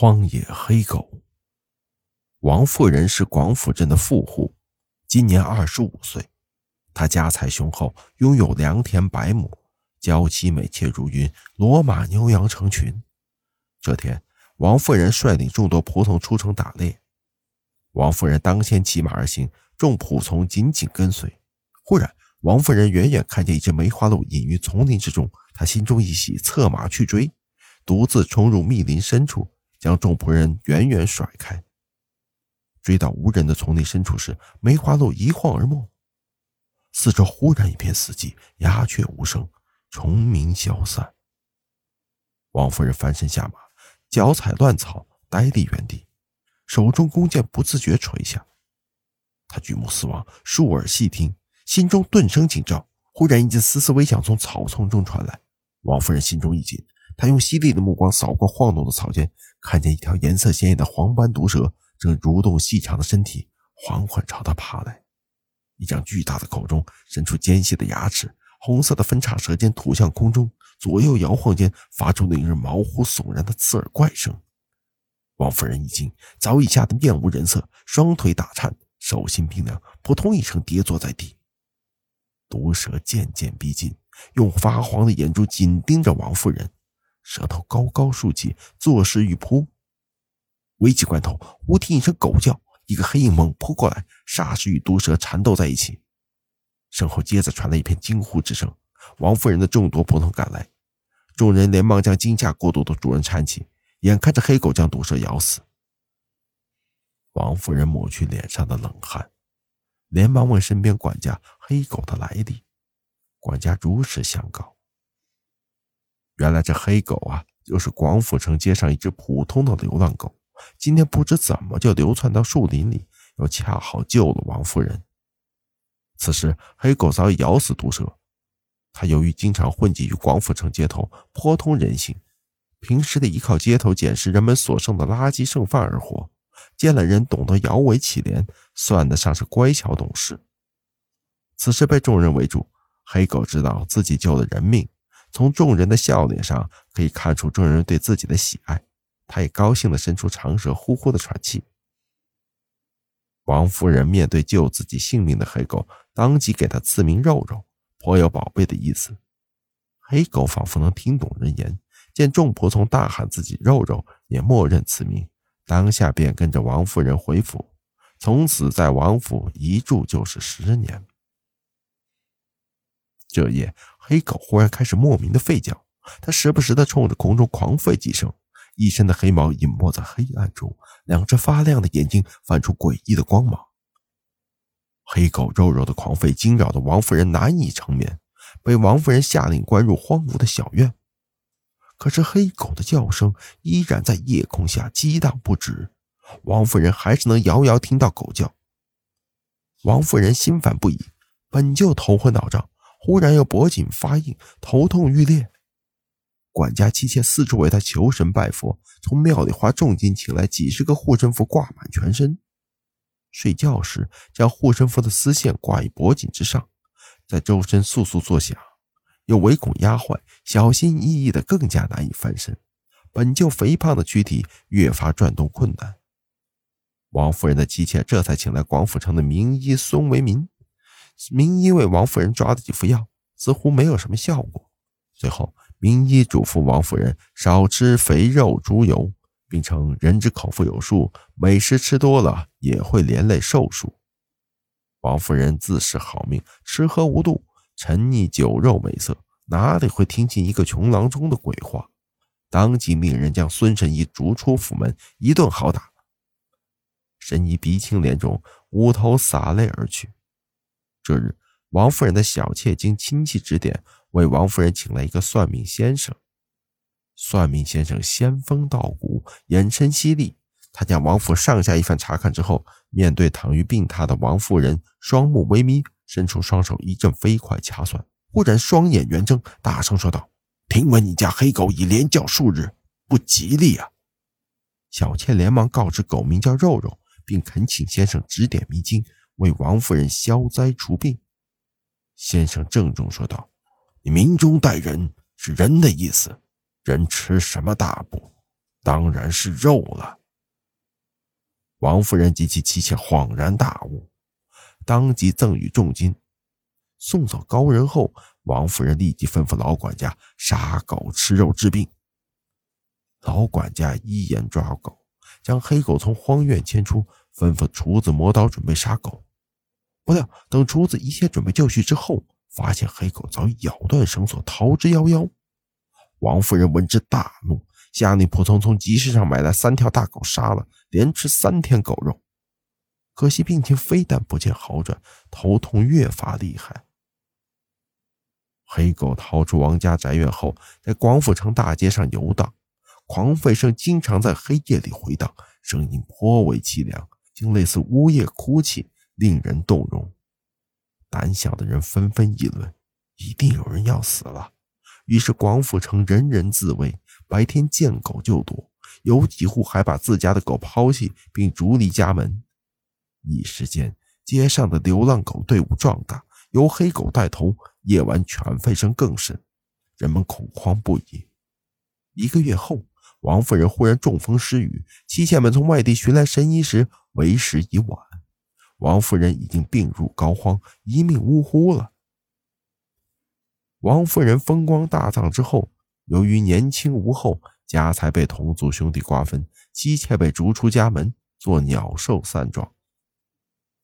荒野黑狗。王夫人是广府镇的富户，今年二十五岁。她家财雄厚，拥有良田百亩，娇妻美妾如云，骡马牛羊成群。这天，王夫人率领众多仆从出城打猎。王夫人当先骑马而行，众仆从紧紧跟随。忽然，王夫人远远看见一只梅花鹿隐于丛林之中，她心中一喜，策马去追，独自冲入密林深处，将众仆人远远甩开。追到无人的丛林深处时，梅花鹿一晃而没，四周忽然一片死寂，鸦雀无声，虫鸣消散。王夫人翻身下马，脚踩乱草，呆立原地。手中弓箭不自觉垂下，他举目四望，竖耳细听，心中顿生警兆。忽然，一阵丝丝微响从草丛中传来。王夫人心中一紧，她用犀利的目光扫过晃动的草间，看见一条颜色鲜艳的黄斑毒蛇正蠕动细长的身体，缓缓朝他爬来。一张巨大的口中伸出尖细的牙齿，红色的分叉舌尖吐向空中，左右摇晃间发出令人毛骨悚然的刺耳怪声。王夫人一惊，早已吓得面无人色，双腿打颤，手心冰凉，扑通一声跌坐在地。毒蛇渐渐逼近，用发黄的眼珠紧盯着王夫人，舌头高高竖起，作势欲扑。危急关头，忽听一声狗叫，一个黑影猛扑过来，霎时与毒蛇缠斗在一起。身后接着传来一片惊呼之声，王夫人的众多仆从赶来，众人连忙将惊吓过度的主人搀起。眼看着黑狗将毒蛇咬死，王夫人抹去脸上的冷汗，连忙问身边管家黑狗的来历。管家如实相告：原来这黑狗啊，就是广府城街上一只普通的流浪狗，今天不知怎么就流窜到树林里，又恰好救了王夫人。此时黑狗早已咬死毒蛇，它由于经常混迹于广府城街头，颇通人性。平时得依靠街头捡拾人们所剩的垃圾剩饭而活，见了人懂得摇尾乞怜，算得上是乖巧懂事。此时被众人围住，黑狗知道自己救了人命，从众人的笑脸上可以看出众人对自己的喜爱，他也高兴地伸出长舌，呼呼地喘气。王夫人面对救自己性命的黑狗，当即给他赐名肉肉，颇有宝贝的意思。黑狗仿佛能听懂人言。见众仆从大喊自己肉肉，也默认此名，当下便跟着王夫人回府，从此在王府一住就是十年。这夜，黑狗忽然开始莫名的吠叫，它时不时的冲着空中狂吠几声，一身的黑毛隐没在黑暗中，两只发亮的眼睛泛出诡异的光芒。黑狗肉肉的狂吠惊扰的王夫人难以成眠，被王夫人下令关入荒芜的小院。可是黑狗的叫声依然在夜空下激荡不止，王夫人还是能遥遥听到狗叫。王夫人心烦不已，本就头昏脑胀，忽然又脖颈发硬，头痛欲裂。管家妻妾四处为他求神拜佛，从庙里花重金请来几十个护身符挂满全身。睡觉时将护身符的丝线挂于脖颈之上，在周身簌簌作响。又唯恐压坏，小心翼翼的更加难以翻身。本就肥胖的躯体越发转动困难。王夫人的妻妾这才请来广府城的名医孙维民。名医为王夫人抓了几副药，似乎没有什么效果。最后，名医嘱咐王夫人少吃肥肉、猪油，并称人之口腹有数，美食吃多了也会连累寿数。王夫人自恃好命，吃喝无度。沉溺酒肉美色，哪里会听进一个穷郎中的鬼话？当即命人将孙神医逐出府门，一顿好打。神医鼻青脸肿，捂头洒泪而去。这日，王夫人的小妾经亲戚指点，为王夫人请来一个算命先生。算命先生仙风道骨，眼神犀利。他将王府上下一番查看之后，面对躺于病榻的王夫人，双目微眯。伸出双手，一阵飞快掐算，忽然双眼圆睁，大声说道：“听闻你家黑狗已连叫数日，不吉利啊！”小妾连忙告知狗名叫肉肉，并恳请先生指点迷津，为王夫人消灾除病。先生郑重说道：“你明中带人是人的意思，人吃什么大补？当然是肉了。王夫人及其妻妾恍然大悟，当即赠予重金。送走高人后，王夫人立即吩咐老管家杀狗吃肉治病。老管家一言抓狗，将黑狗从荒院牵出，吩咐厨子磨刀准备杀狗。不料等厨子一切准备就绪之后，发现黑狗早已咬断绳索逃之夭夭。王夫人闻之大怒，下令仆从从集市上买来三条大狗杀了，连吃三天狗肉。可惜病情非但不见好转，头痛越发厉害。黑狗逃出王家宅院后，在广府城大街上游荡，狂吠声经常在黑夜里回荡，声音颇为凄凉，竟类似呜咽哭泣，令人动容。胆小的人纷纷议论，一定有人要死了。于是广府城人人自危，白天见狗就躲，有几户还把自家的狗抛弃并逐离家门。一时间，街上的流浪狗队伍壮大，由黑狗带头。夜晚犬吠声更甚，人们恐慌不已。一个月后，王夫人忽然中风失语，妻妾们从外地寻来神医时，为时已晚。王夫人已经病入膏肓，一命呜呼了。王夫人风光大葬之后，由于年轻无后，家财被同族兄弟瓜分，妻妾被逐出家门，做鸟兽散状。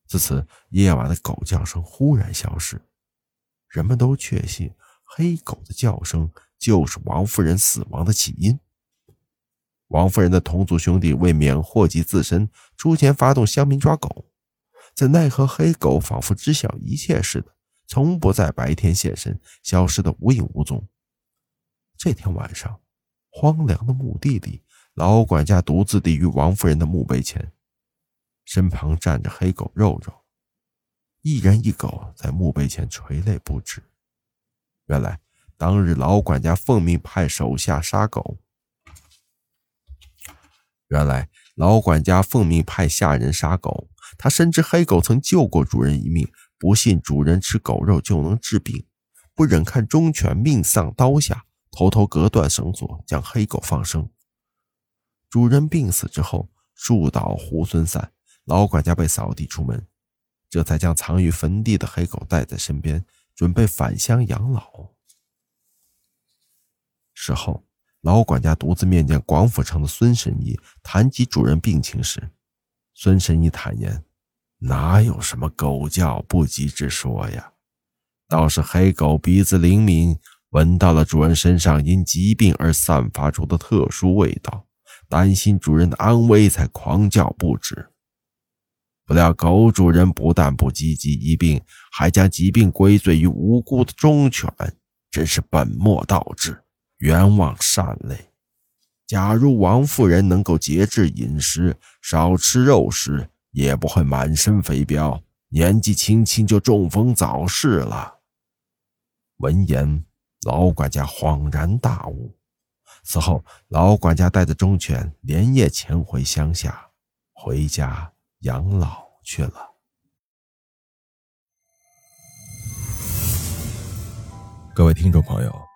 自此，夜晚的狗叫声忽然消失。人们都确信黑狗的叫声就是王夫人死亡的起因。王夫人的同族兄弟为免祸及自身，出钱发动乡民抓狗，怎奈何黑狗仿佛知晓一切似的，从不在白天现身，消失的无影无踪。这天晚上，荒凉的墓地里，老管家独自立于王夫人的墓碑前，身旁站着黑狗肉肉。一人一狗在墓碑前垂泪不止。原来当日老管家奉命派手下杀狗。原来老管家奉命派下人杀狗。他深知黑狗曾救过主人一命，不信主人吃狗肉就能治病，不忍看忠犬命丧刀下，偷偷割断绳索，将黑狗放生。主人病死之后，树倒猢狲散，老管家被扫地出门。这才将藏于坟地的黑狗带在身边，准备返乡养老。事后，老管家独自面见广府城的孙神医，谈及主人病情时，孙神医坦言：“哪有什么狗叫不急之说呀？倒是黑狗鼻子灵敏，闻到了主人身上因疾病而散发出的特殊味道，担心主人的安危，才狂叫不止。”不料狗主人不但不积极医病，还将疾病归罪于无辜的忠犬，真是本末倒置，冤枉善类。假如王夫人能够节制饮食，少吃肉食，也不会满身肥膘，年纪轻轻就中风早逝了。闻言，老管家恍然大悟。此后，老管家带着忠犬连夜潜回乡下，回家。养老去了。各位听众朋友，